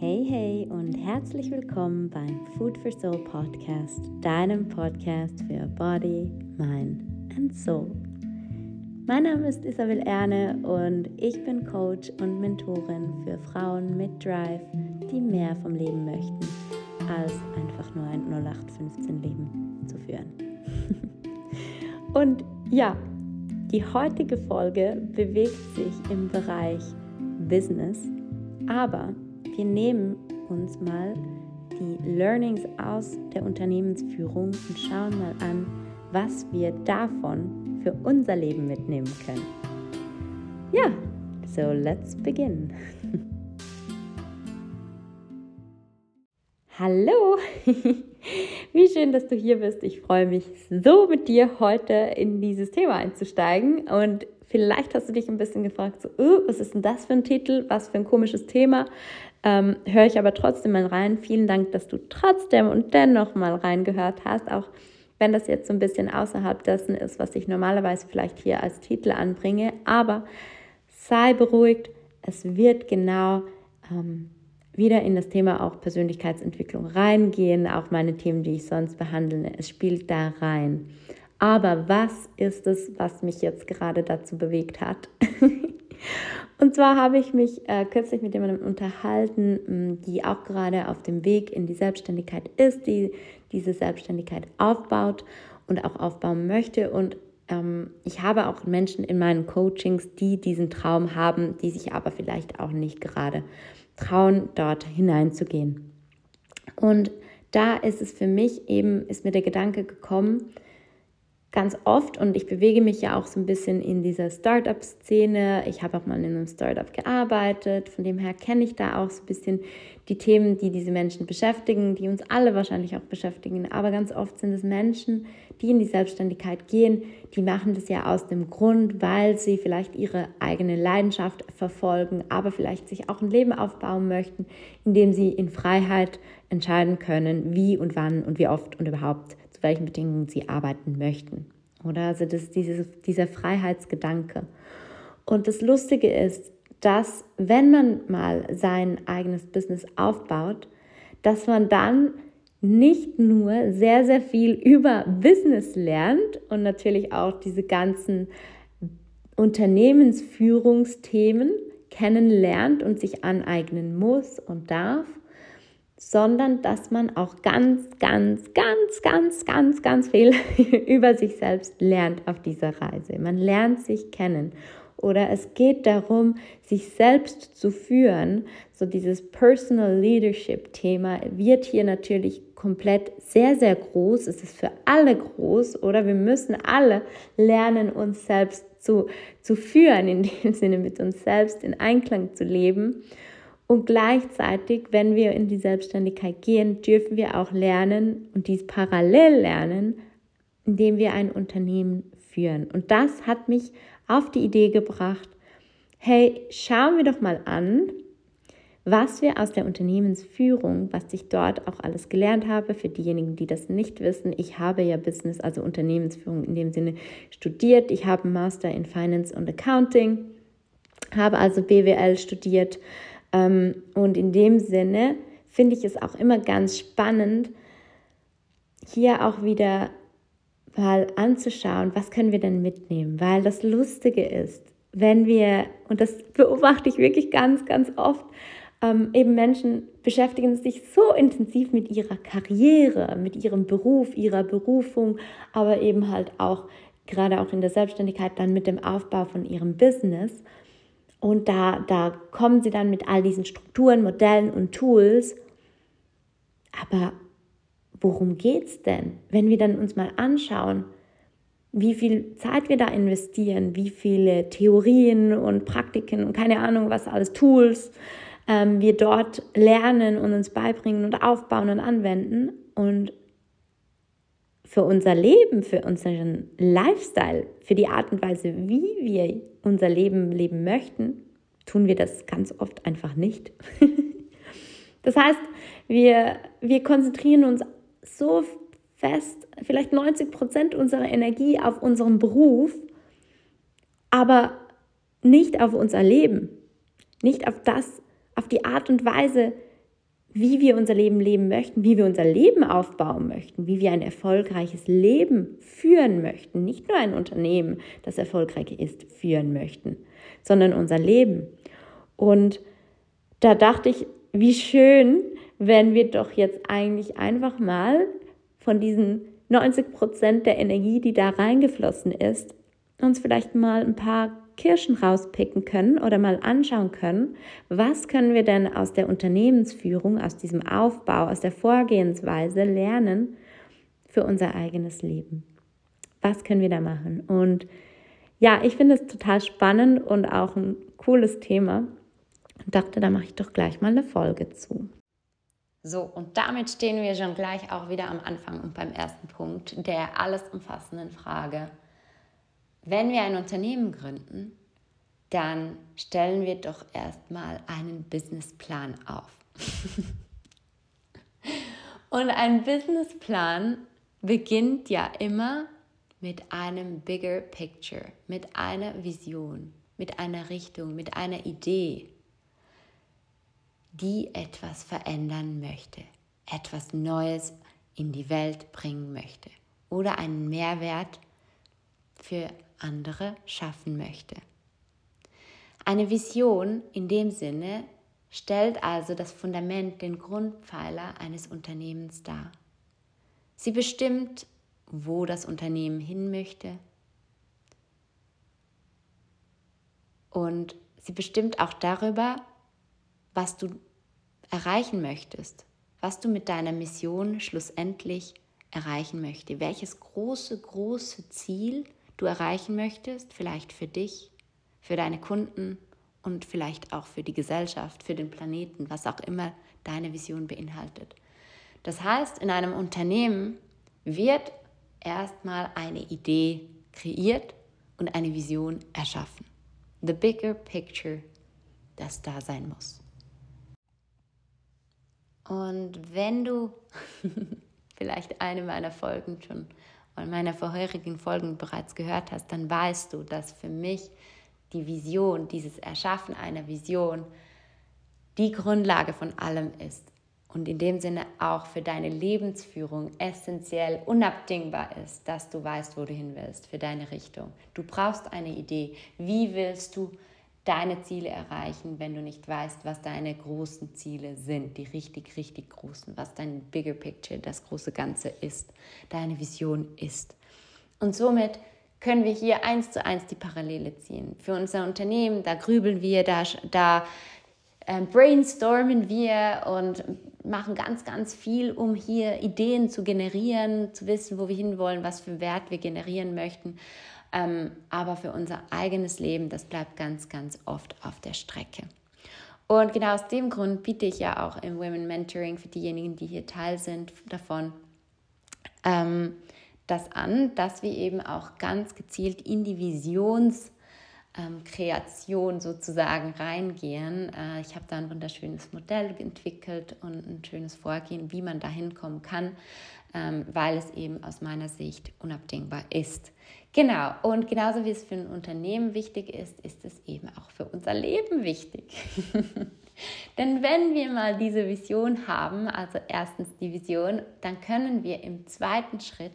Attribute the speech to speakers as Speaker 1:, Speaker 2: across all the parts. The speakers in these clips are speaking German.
Speaker 1: Hey, hey und herzlich willkommen beim Food for Soul Podcast, deinem Podcast für Body, Mind and Soul. Mein Name ist Isabel Erne und ich bin Coach und Mentorin für Frauen mit Drive, die mehr vom Leben möchten, als einfach nur ein 0815-Leben zu führen. und ja, die heutige Folge bewegt sich im Bereich Business, aber wir nehmen uns mal die Learnings aus der Unternehmensführung und schauen mal an, was wir davon für unser Leben mitnehmen können. Ja, so let's begin. Hallo, wie schön, dass du hier bist. Ich freue mich so mit dir heute in dieses Thema einzusteigen und vielleicht hast du dich ein bisschen gefragt, so, oh, was ist denn das für ein Titel, was für ein komisches Thema. Ähm, höre ich aber trotzdem mal rein. Vielen Dank, dass du trotzdem und dennoch mal reingehört hast, auch wenn das jetzt so ein bisschen außerhalb dessen ist, was ich normalerweise vielleicht hier als Titel anbringe. Aber sei beruhigt, es wird genau ähm, wieder in das Thema auch Persönlichkeitsentwicklung reingehen, auch meine Themen, die ich sonst behandle. Es spielt da rein. Aber was ist es, was mich jetzt gerade dazu bewegt hat? Und zwar habe ich mich äh, kürzlich mit jemandem unterhalten, die auch gerade auf dem Weg in die Selbstständigkeit ist, die diese Selbstständigkeit aufbaut und auch aufbauen möchte. Und ähm, ich habe auch Menschen in meinen Coachings, die diesen Traum haben, die sich aber vielleicht auch nicht gerade trauen, dort hineinzugehen. Und da ist es für mich eben, ist mir der Gedanke gekommen, ganz oft und ich bewege mich ja auch so ein bisschen in dieser Startup-Szene. Ich habe auch mal in einem Startup gearbeitet, von dem her kenne ich da auch so ein bisschen die Themen, die diese Menschen beschäftigen, die uns alle wahrscheinlich auch beschäftigen. Aber ganz oft sind es Menschen, die in die Selbstständigkeit gehen, die machen das ja aus dem Grund, weil sie vielleicht ihre eigene Leidenschaft verfolgen, aber vielleicht sich auch ein Leben aufbauen möchten, in dem sie in Freiheit entscheiden können, wie und wann und wie oft und überhaupt welchen Bedingungen sie arbeiten möchten. Oder also das dieses, dieser Freiheitsgedanke. Und das Lustige ist, dass wenn man mal sein eigenes Business aufbaut, dass man dann nicht nur sehr, sehr viel über Business lernt und natürlich auch diese ganzen Unternehmensführungsthemen kennenlernt und sich aneignen muss und darf, sondern dass man auch ganz, ganz, ganz, ganz, ganz, ganz viel über sich selbst lernt auf dieser Reise. Man lernt sich kennen oder es geht darum, sich selbst zu führen. So dieses Personal Leadership Thema wird hier natürlich komplett sehr, sehr groß. Es ist für alle groß oder wir müssen alle lernen, uns selbst zu, zu führen, in dem Sinne mit uns selbst in Einklang zu leben. Und gleichzeitig, wenn wir in die Selbstständigkeit gehen, dürfen wir auch lernen und dies parallel lernen, indem wir ein Unternehmen führen. Und das hat mich auf die Idee gebracht, hey, schauen wir doch mal an, was wir aus der Unternehmensführung, was ich dort auch alles gelernt habe, für diejenigen, die das nicht wissen, ich habe ja Business, also Unternehmensführung in dem Sinne studiert. Ich habe einen Master in Finance und Accounting, habe also BWL studiert und in dem Sinne finde ich es auch immer ganz spannend, hier auch wieder mal anzuschauen, was können wir denn mitnehmen, weil das Lustige ist, wenn wir, und das beobachte ich wirklich ganz, ganz oft, ähm, eben Menschen beschäftigen sich so intensiv mit ihrer Karriere, mit ihrem Beruf, ihrer Berufung, aber eben halt auch gerade auch in der Selbstständigkeit dann mit dem Aufbau von ihrem Business. Und da, da kommen sie dann mit all diesen Strukturen, Modellen und Tools. Aber worum geht es denn? Wenn wir dann uns mal anschauen, wie viel Zeit wir da investieren, wie viele Theorien und Praktiken und keine Ahnung, was alles Tools ähm, wir dort lernen und uns beibringen und aufbauen und anwenden. Und für unser Leben, für unseren Lifestyle, für die Art und Weise, wie wir unser Leben leben möchten, tun wir das ganz oft einfach nicht. das heißt, wir, wir konzentrieren uns so fest, vielleicht 90 Prozent unserer Energie auf unseren Beruf, aber nicht auf unser Leben, nicht auf das, auf die Art und Weise, wie wir unser Leben leben möchten, wie wir unser Leben aufbauen möchten, wie wir ein erfolgreiches Leben führen möchten. Nicht nur ein Unternehmen, das erfolgreich ist, führen möchten, sondern unser Leben. Und da dachte ich, wie schön, wenn wir doch jetzt eigentlich einfach mal von diesen 90 Prozent der Energie, die da reingeflossen ist, uns vielleicht mal ein paar Kirschen rauspicken können oder mal anschauen können, was können wir denn aus der Unternehmensführung, aus diesem Aufbau, aus der Vorgehensweise lernen für unser eigenes Leben. Was können wir da machen? Und ja, ich finde es total spannend und auch ein cooles Thema und dachte, da mache ich doch gleich mal eine Folge zu.
Speaker 2: So, und damit stehen wir schon gleich auch wieder am Anfang und beim ersten Punkt der alles umfassenden Frage, wenn wir ein Unternehmen gründen, dann stellen wir doch erstmal einen Businessplan auf. Und ein Businessplan beginnt ja immer mit einem bigger picture, mit einer Vision, mit einer Richtung, mit einer Idee, die etwas verändern möchte, etwas Neues in die Welt bringen möchte oder einen Mehrwert für andere schaffen möchte. Eine Vision in dem Sinne stellt also das Fundament, den Grundpfeiler eines Unternehmens dar. Sie bestimmt, wo das Unternehmen hin möchte und sie bestimmt auch darüber, was du erreichen möchtest, was du mit deiner Mission schlussendlich erreichen möchtest, welches große, große Ziel du erreichen möchtest, vielleicht für dich, für deine Kunden und vielleicht auch für die Gesellschaft, für den Planeten, was auch immer deine Vision beinhaltet. Das heißt, in einem Unternehmen wird erstmal eine Idee kreiert und eine Vision erschaffen. The bigger picture, das da sein muss. Und wenn du vielleicht eine meiner Folgen schon und meiner vorherigen Folgen bereits gehört hast, dann weißt du, dass für mich die Vision, dieses Erschaffen einer Vision, die Grundlage von allem ist und in dem Sinne auch für deine Lebensführung essentiell unabdingbar ist, dass du weißt, wo du hin willst, für deine Richtung. Du brauchst eine Idee. Wie willst du deine Ziele erreichen, wenn du nicht weißt, was deine großen Ziele sind, die richtig, richtig großen, was dein Bigger Picture, das große Ganze ist, deine Vision ist. Und somit können wir hier eins zu eins die Parallele ziehen. Für unser Unternehmen, da grübeln wir, da, da äh, brainstormen wir und machen ganz, ganz viel, um hier Ideen zu generieren, zu wissen, wo wir hinwollen, was für Wert wir generieren möchten. Ähm, aber für unser eigenes Leben, das bleibt ganz, ganz oft auf der Strecke. Und genau aus dem Grund biete ich ja auch im Women Mentoring für diejenigen, die hier Teil sind davon, ähm, das an, dass wir eben auch ganz gezielt in die Visionskreation ähm, sozusagen reingehen. Äh, ich habe da ein wunderschönes Modell entwickelt und ein schönes Vorgehen, wie man da hinkommen kann, ähm, weil es eben aus meiner Sicht unabdingbar ist. Genau, und genauso wie es für ein Unternehmen wichtig ist, ist es eben auch für unser Leben wichtig. Denn wenn wir mal diese Vision haben, also erstens die Vision, dann können wir im zweiten Schritt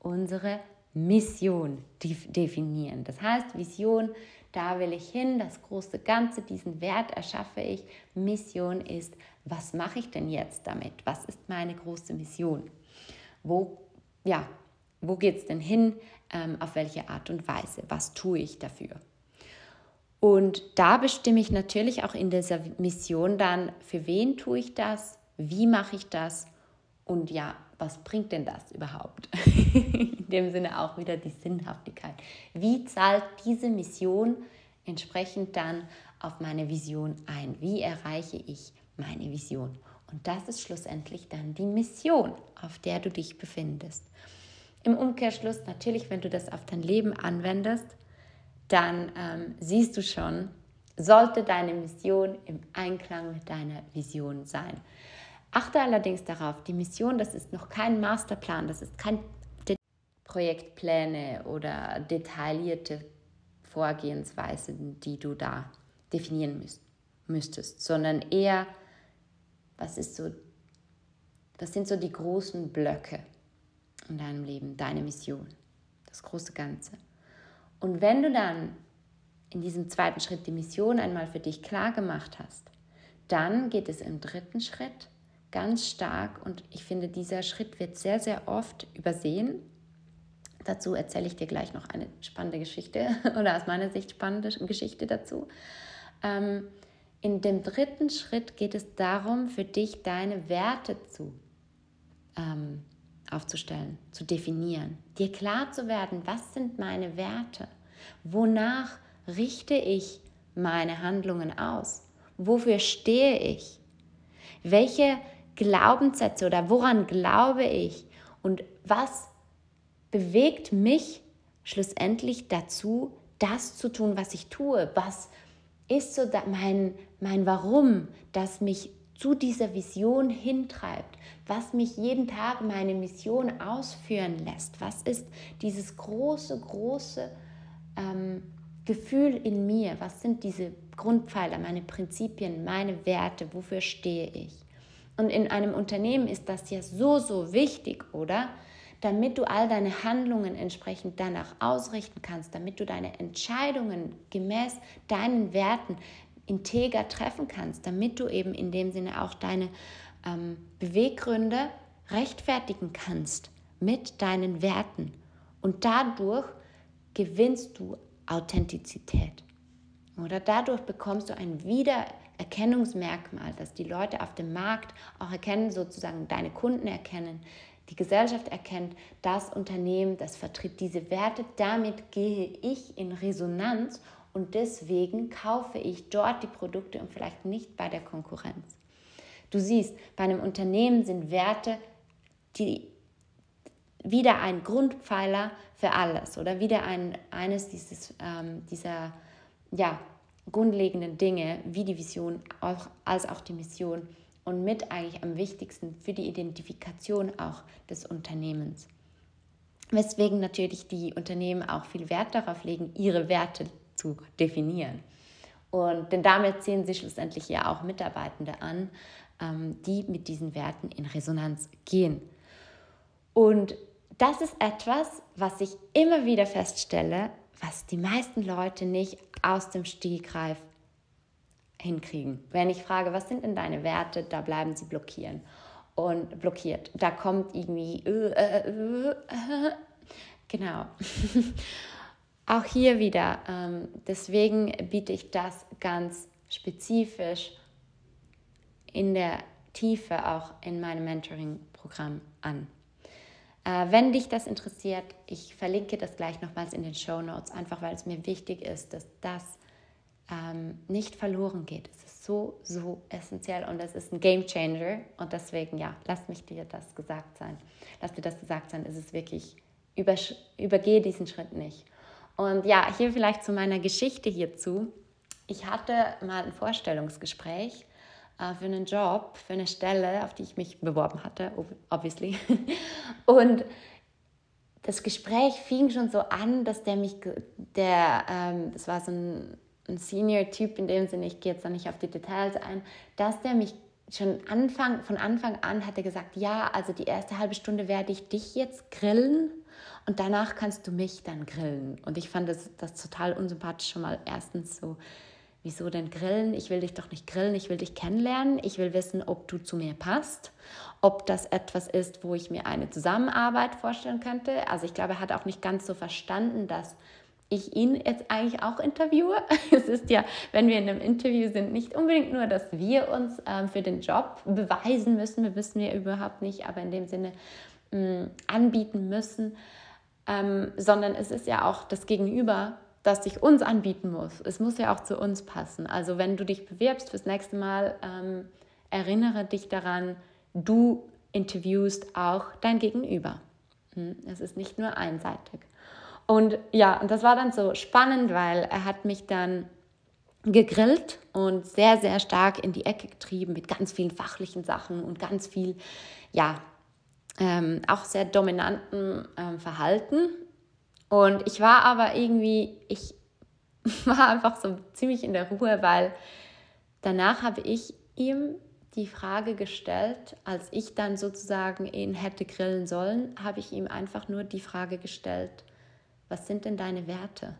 Speaker 2: unsere Mission definieren. Das heißt, Vision, da will ich hin, das große Ganze, diesen Wert erschaffe ich. Mission ist, was mache ich denn jetzt damit? Was ist meine große Mission? Wo, ja, wo geht es denn hin? Ähm, auf welche Art und Weise? Was tue ich dafür? Und da bestimme ich natürlich auch in dieser Mission dann, für wen tue ich das? Wie mache ich das? Und ja, was bringt denn das überhaupt? In dem Sinne auch wieder die Sinnhaftigkeit. Wie zahlt diese Mission entsprechend dann auf meine Vision ein? Wie erreiche ich meine Vision? Und das ist schlussendlich dann die Mission, auf der du dich befindest. Im Umkehrschluss, natürlich, wenn du das auf dein Leben anwendest, dann ähm, siehst du schon, sollte deine Mission im Einklang mit deiner Vision sein. Achte allerdings darauf, die Mission, das ist noch kein Masterplan, das ist kein Projektpläne oder detaillierte Vorgehensweisen, die du da definieren müsst, müsstest, sondern eher, was ist so, was sind so die großen Blöcke in deinem Leben, deine Mission, das große Ganze. Und wenn du dann in diesem zweiten Schritt die Mission einmal für dich klar gemacht hast, dann geht es im dritten Schritt ganz stark und ich finde, dieser Schritt wird sehr, sehr oft übersehen. Dazu erzähle ich dir gleich noch eine spannende Geschichte oder aus meiner Sicht spannende Geschichte dazu. Ähm, in dem dritten Schritt geht es darum, für dich deine Werte zu ähm, aufzustellen, zu definieren, dir klar zu werden, was sind meine Werte, wonach richte ich meine Handlungen aus, wofür stehe ich, welche Glaubenssätze oder woran glaube ich? Und was bewegt mich schlussendlich dazu, das zu tun, was ich tue, was ist so mein, mein Warum, das mich zu dieser Vision hintreibt, was mich jeden Tag meine Mission ausführen lässt, was ist dieses große, große ähm, Gefühl in mir, was sind diese Grundpfeiler, meine Prinzipien, meine Werte, wofür stehe ich. Und in einem Unternehmen ist das ja so, so wichtig, oder? Damit du all deine Handlungen entsprechend danach ausrichten kannst, damit du deine Entscheidungen gemäß deinen Werten integer treffen kannst, damit du eben in dem Sinne auch deine ähm, Beweggründe rechtfertigen kannst mit deinen Werten. Und dadurch gewinnst du Authentizität. Oder dadurch bekommst du ein Wiedererkennungsmerkmal, dass die Leute auf dem Markt auch erkennen, sozusagen deine Kunden erkennen, die Gesellschaft erkennt, das Unternehmen, das vertritt diese Werte, damit gehe ich in Resonanz und deswegen kaufe ich dort die Produkte und vielleicht nicht bei der Konkurrenz. Du siehst, bei einem Unternehmen sind Werte die wieder ein Grundpfeiler für alles oder wieder ein, eines dieses, ähm, dieser ja, grundlegenden Dinge wie die Vision auch, als auch die Mission und mit eigentlich am wichtigsten für die Identifikation auch des Unternehmens. Weswegen natürlich die Unternehmen auch viel Wert darauf legen, ihre Werte zu definieren. Und denn damit ziehen sie schlussendlich ja auch Mitarbeitende an, ähm, die mit diesen Werten in Resonanz gehen. Und das ist etwas, was ich immer wieder feststelle, was die meisten Leute nicht aus dem Stegreif hinkriegen. Wenn ich frage, was sind denn deine Werte, da bleiben sie blockieren und blockiert. Da kommt irgendwie äh, äh, äh, genau. auch hier wieder. Ähm, deswegen biete ich das ganz spezifisch in der Tiefe auch in meinem Mentoring-Programm an. Äh, wenn dich das interessiert, ich verlinke das gleich nochmals in den Show Notes, einfach weil es mir wichtig ist, dass das ähm, nicht verloren geht. Es ist so, so essentiell und es ist ein Game Changer und deswegen, ja, lass mich dir das gesagt sein. Lass dir das gesagt sein, es ist wirklich, über, übergehe diesen Schritt nicht. Und ja, hier vielleicht zu meiner Geschichte hierzu. Ich hatte mal ein Vorstellungsgespräch äh, für einen Job, für eine Stelle, auf die ich mich beworben hatte, obviously. Und das Gespräch fing schon so an, dass der mich, der, ähm, das war so ein, ein Senior-Typ in dem Sinne, ich gehe jetzt da nicht auf die Details ein, dass der mich schon Anfang, von Anfang an hatte gesagt, ja, also die erste halbe Stunde werde ich dich jetzt grillen und danach kannst du mich dann grillen. Und ich fand das, das total unsympathisch schon mal erstens so, wieso denn grillen? Ich will dich doch nicht grillen, ich will dich kennenlernen, ich will wissen, ob du zu mir passt, ob das etwas ist, wo ich mir eine Zusammenarbeit vorstellen könnte. Also ich glaube, er hat auch nicht ganz so verstanden, dass ich ihn jetzt eigentlich auch interviewe. Es ist ja, wenn wir in einem Interview sind, nicht unbedingt nur, dass wir uns ähm, für den Job beweisen müssen, wir wissen wir überhaupt nicht, aber in dem Sinne mh, mm, anbieten müssen, ähm, sondern es ist ja auch das Gegenüber, das sich uns anbieten muss. Es muss ja auch zu uns passen. Also wenn du dich bewirbst fürs nächste Mal, ähm, erinnere dich daran, du interviewst auch dein Gegenüber. Hm? Es ist nicht nur einseitig. Und ja, und das war dann so spannend, weil er hat mich dann gegrillt und sehr, sehr stark in die Ecke getrieben mit ganz vielen fachlichen Sachen und ganz viel, ja, ähm, auch sehr dominanten ähm, Verhalten. Und ich war aber irgendwie, ich war einfach so ziemlich in der Ruhe, weil danach habe ich ihm die Frage gestellt, als ich dann sozusagen ihn hätte grillen sollen, habe ich ihm einfach nur die Frage gestellt, was sind denn deine Werte?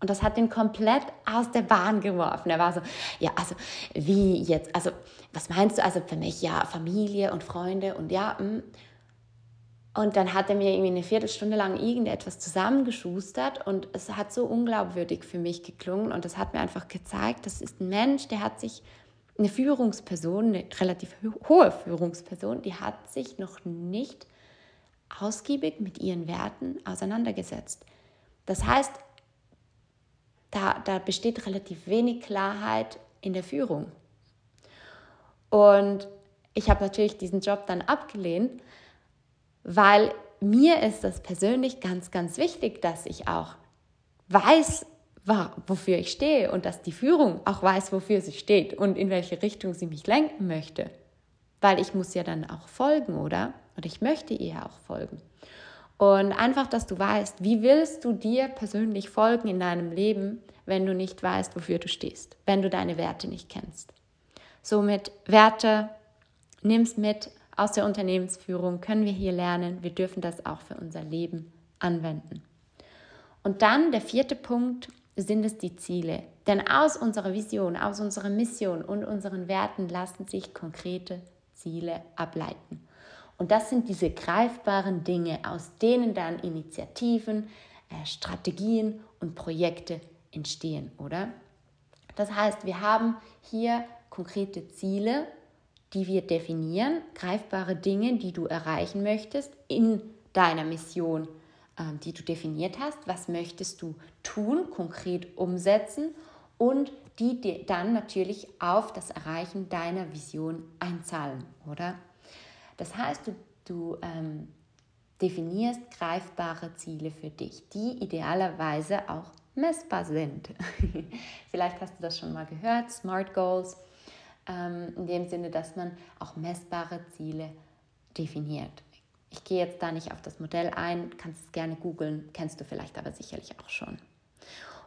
Speaker 2: Und das hat ihn komplett aus der Bahn geworfen. Er war so, ja, also wie jetzt, also was meinst du? Also für mich ja Familie und Freunde und ja. Mh. Hm. Und dann hat er mir irgendwie eine Viertelstunde lang irgendetwas zusammengeschustert und es hat so unglaubwürdig für mich geklungen und das hat mir einfach gezeigt, das ist ein Mensch, der hat sich, eine Führungsperson, eine relativ hohe Führungsperson, die hat sich noch nicht ausgiebig mit ihren Werten auseinandergesetzt. Das heißt, da, da besteht relativ wenig Klarheit in der Führung. Und ich habe natürlich diesen Job dann abgelehnt, weil mir ist das persönlich ganz, ganz wichtig, dass ich auch weiß, wofür ich stehe und dass die Führung auch weiß, wofür sie steht und in welche Richtung sie mich lenken möchte. Weil ich muss ja dann auch folgen, oder? Und ich möchte ihr auch folgen. Und einfach, dass du weißt, wie willst du dir persönlich folgen in deinem Leben, wenn du nicht weißt, wofür du stehst, wenn du deine Werte nicht kennst. Somit Werte, nimm's mit, aus der Unternehmensführung können wir hier lernen. Wir dürfen das auch für unser Leben anwenden. Und dann der vierte Punkt sind es die Ziele. Denn aus unserer Vision, aus unserer Mission und unseren Werten lassen sich konkrete Ziele ableiten. Und das sind diese greifbaren Dinge, aus denen dann Initiativen, äh, Strategien und Projekte entstehen, oder? Das heißt, wir haben hier konkrete Ziele, die wir definieren, greifbare Dinge, die du erreichen möchtest in deiner Mission, ähm, die du definiert hast. Was möchtest du tun, konkret umsetzen und die dann natürlich auf das Erreichen deiner Vision einzahlen, oder? Das heißt, du, du ähm, definierst greifbare Ziele für dich, die idealerweise auch messbar sind. Vielleicht hast du das schon mal gehört, Smart Goals ähm, in dem Sinne, dass man auch messbare Ziele definiert. Ich gehe jetzt da nicht auf das Modell ein, kannst es gerne googeln, kennst du vielleicht aber sicherlich auch schon.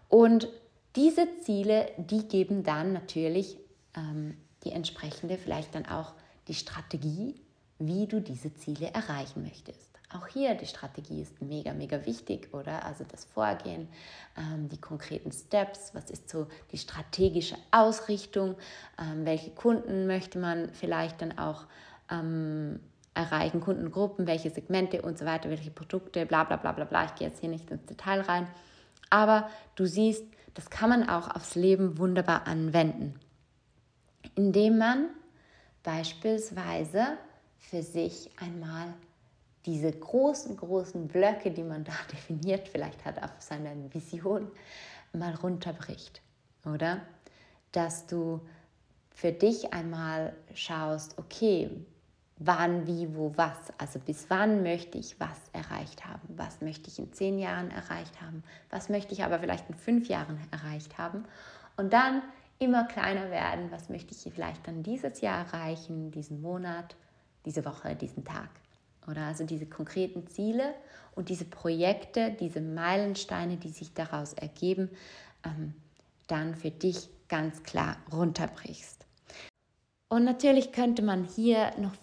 Speaker 2: Und diese Ziele, die geben dann natürlich ähm, die entsprechende, vielleicht dann auch die Strategie, wie du diese Ziele erreichen möchtest. Auch hier die Strategie ist mega, mega wichtig, oder? Also das Vorgehen, ähm, die konkreten Steps, was ist so die strategische Ausrichtung, ähm, welche Kunden möchte man vielleicht dann auch ähm, erreichen, Kundengruppen, welche Segmente und so weiter, welche Produkte, bla bla bla bla bla. Ich gehe jetzt hier nicht ins Detail rein. Aber du siehst, das kann man auch aufs Leben wunderbar anwenden, indem man beispielsweise für sich einmal diese großen, großen Blöcke, die man da definiert, vielleicht hat auf seiner Vision, mal runterbricht, oder? Dass du für dich einmal schaust, okay, wann, wie, wo, was. Also bis wann möchte ich was erreicht haben? Was möchte ich in zehn Jahren erreicht haben? Was möchte ich aber vielleicht in fünf Jahren erreicht haben? Und dann immer kleiner werden. Was möchte ich vielleicht dann dieses Jahr erreichen, diesen Monat, diese Woche, diesen Tag? Oder also diese konkreten Ziele und diese Projekte, diese Meilensteine, die sich daraus ergeben, ähm, dann für dich ganz klar runterbrichst. Und natürlich könnte man hier noch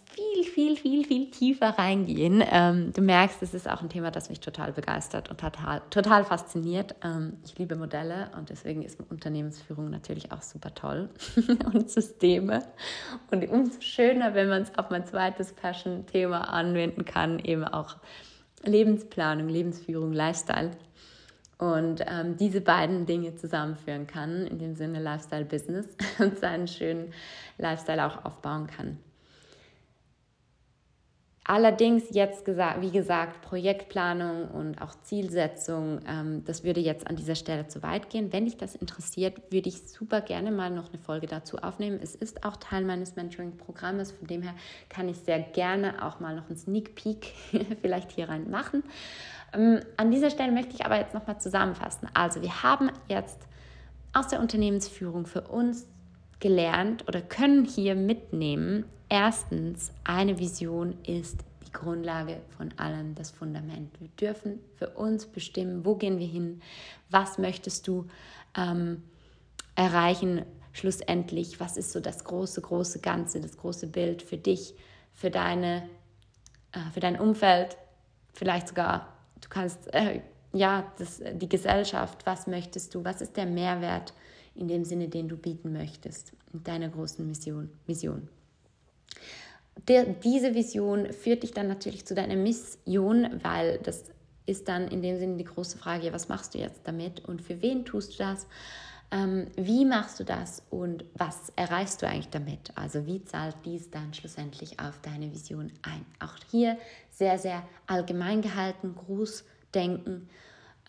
Speaker 2: viel, viel, viel, tiefer reingehen. Ähm, du merkst, es ist auch ein Thema, das mich total begeistert und total, total fasziniert. Ähm, ich liebe Modelle und deswegen ist Unternehmensführung natürlich auch super toll und Systeme. Und umso schöner, wenn man es auf mein zweites Passion-Thema anwenden kann, eben auch Lebensplanung, Lebensführung, Lifestyle und ähm, diese beiden Dinge zusammenführen kann, in dem Sinne Lifestyle Business und seinen schönen Lifestyle auch aufbauen kann. Allerdings jetzt gesagt, wie gesagt, Projektplanung und auch Zielsetzung, ähm, das würde jetzt an dieser Stelle zu weit gehen. Wenn dich das interessiert, würde ich super gerne mal noch eine Folge dazu aufnehmen. Es ist auch Teil meines Mentoring-Programmes, von dem her kann ich sehr gerne auch mal noch einen Sneak Peek vielleicht hier rein machen. Ähm, an dieser Stelle möchte ich aber jetzt nochmal zusammenfassen. Also wir haben jetzt aus der Unternehmensführung für uns gelernt oder können hier mitnehmen, erstens, eine Vision ist die Grundlage von allem, das Fundament. Wir dürfen für uns bestimmen, wo gehen wir hin, was möchtest du ähm, erreichen, schlussendlich, was ist so das große, große Ganze, das große Bild für dich, für, deine, äh, für dein Umfeld, vielleicht sogar, du kannst, äh, ja, das, die Gesellschaft, was möchtest du, was ist der Mehrwert in dem Sinne, den du bieten möchtest, in deiner großen Mission. Mission. Der, diese Vision führt dich dann natürlich zu deiner Mission, weil das ist dann in dem Sinne die große Frage, was machst du jetzt damit und für wen tust du das? Ähm, wie machst du das und was erreichst du eigentlich damit? Also wie zahlt dies dann schlussendlich auf deine Vision ein? Auch hier sehr, sehr allgemein gehalten, groß denken.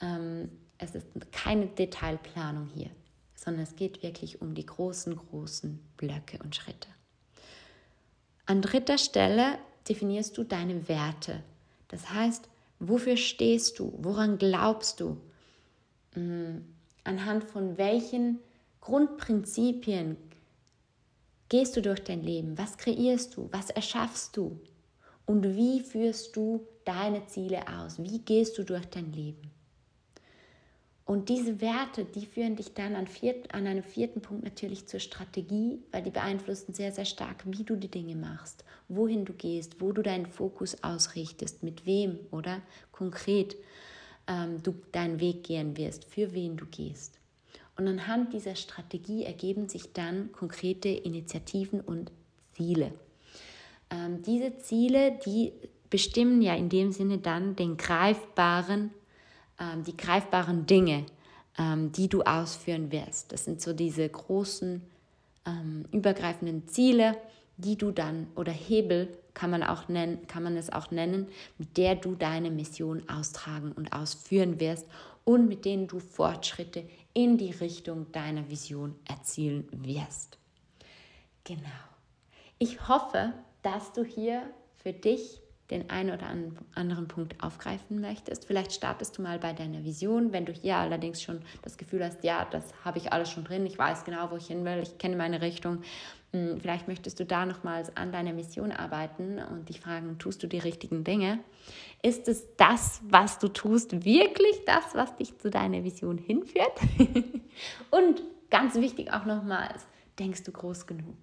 Speaker 2: Ähm, es ist keine Detailplanung hier, sondern es geht wirklich um die großen, großen Blöcke und Schritte. An dritter Stelle definierst du deine Werte. Das heißt, wofür stehst du? Woran glaubst du? Hm, anhand von welchen Grundprinzipien gehst du durch dein Leben? Was kreierst du? Was erschaffst du? Und wie führst du deine Ziele aus? Wie gehst du durch dein Leben? Und diese Werte, die führen dich dann an, viert, an einem vierten Punkt natürlich zur Strategie, weil die beeinflussen sehr, sehr stark, wie du die Dinge machst, wohin du gehst, wo du deinen Fokus ausrichtest, mit wem oder konkret ähm, du deinen Weg gehen wirst, für wen du gehst. Und anhand dieser Strategie ergeben sich dann konkrete Initiativen und Ziele. Ähm, diese Ziele, die bestimmen ja in dem Sinne dann den greifbaren ähm, die greifbaren Dinge, ähm, die du ausführen wirst. Das sind so diese großen, ähm, übergreifenden Ziele, die du dann, oder Hebel kann man, auch nennen, kann man es auch nennen, mit der du deine Mission austragen und ausführen wirst und mit denen du Fortschritte in die Richtung deiner Vision erzielen wirst. Genau. Ich hoffe, dass du hier für dich den einen oder anderen Punkt aufgreifen möchtest. Vielleicht startest du mal bei deiner Vision. Wenn du hier allerdings schon das Gefühl hast, ja, das habe ich alles schon drin, ich weiß genau, wo ich hin will, ich kenne meine Richtung. Hm, vielleicht möchtest du da nochmals an deiner Mission arbeiten und dich fragen, tust du die richtigen Dinge? Ist es das, was du tust, wirklich das, was dich zu deiner Vision hinführt? und ganz wichtig auch nochmals, denkst du groß genug?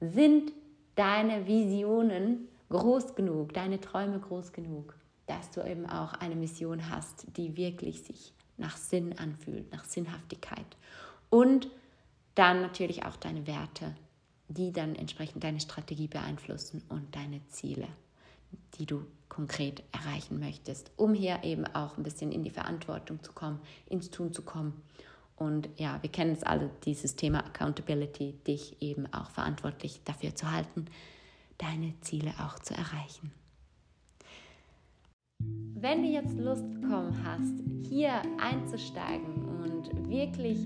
Speaker 2: Sind deine Visionen groß genug, deine Träume groß genug, dass du eben auch eine Mission hast, die wirklich sich nach Sinn anfühlt, nach Sinnhaftigkeit. Und dann natürlich auch deine Werte, die dann entsprechend deine Strategie beeinflussen und deine Ziele, die du konkret erreichen möchtest, um hier eben auch ein bisschen in die Verantwortung zu kommen, ins Tun zu kommen. Und ja, wir kennen es alle, dieses Thema Accountability, dich eben auch verantwortlich dafür zu halten, deine Ziele auch zu erreichen. Wenn du jetzt Lust bekommen hast, hier einzusteigen und wirklich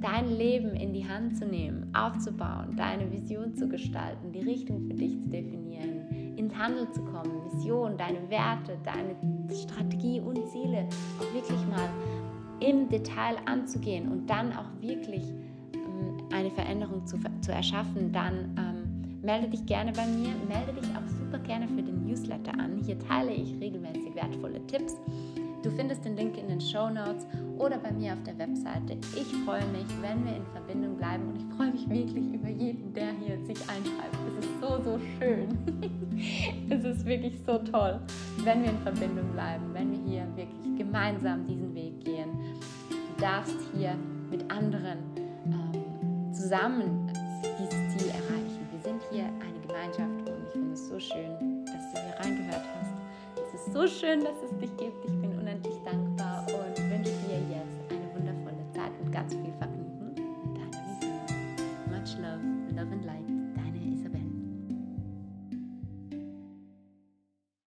Speaker 2: dein Leben in die Hand zu nehmen, aufzubauen, deine Vision zu gestalten, die Richtung für dich zu definieren, ins Handeln zu kommen, Vision, deine Werte, deine Strategie und Ziele auch wirklich mal im Detail anzugehen und dann auch wirklich ähm, eine Veränderung zu, zu erschaffen, dann ähm, Melde dich gerne bei mir, melde dich auch super gerne für den Newsletter an. Hier teile ich regelmäßig wertvolle Tipps. Du findest den Link in den Show Notes oder bei mir auf der Webseite. Ich freue mich, wenn wir in Verbindung bleiben und ich freue mich wirklich über jeden, der hier sich einschreibt. Es ist so, so schön. es ist wirklich so toll, wenn wir in Verbindung bleiben, wenn wir hier wirklich gemeinsam diesen Weg gehen. Du darfst hier mit anderen ähm, zusammen dieses Ziel erreichen hier eine Gemeinschaft und ich finde es so schön, dass du hier reingehört hast. Es ist so schön, dass es dich gibt. Ich bin unendlich dankbar und wünsche dir jetzt eine wundervolle Zeit und ganz viel Vergnügen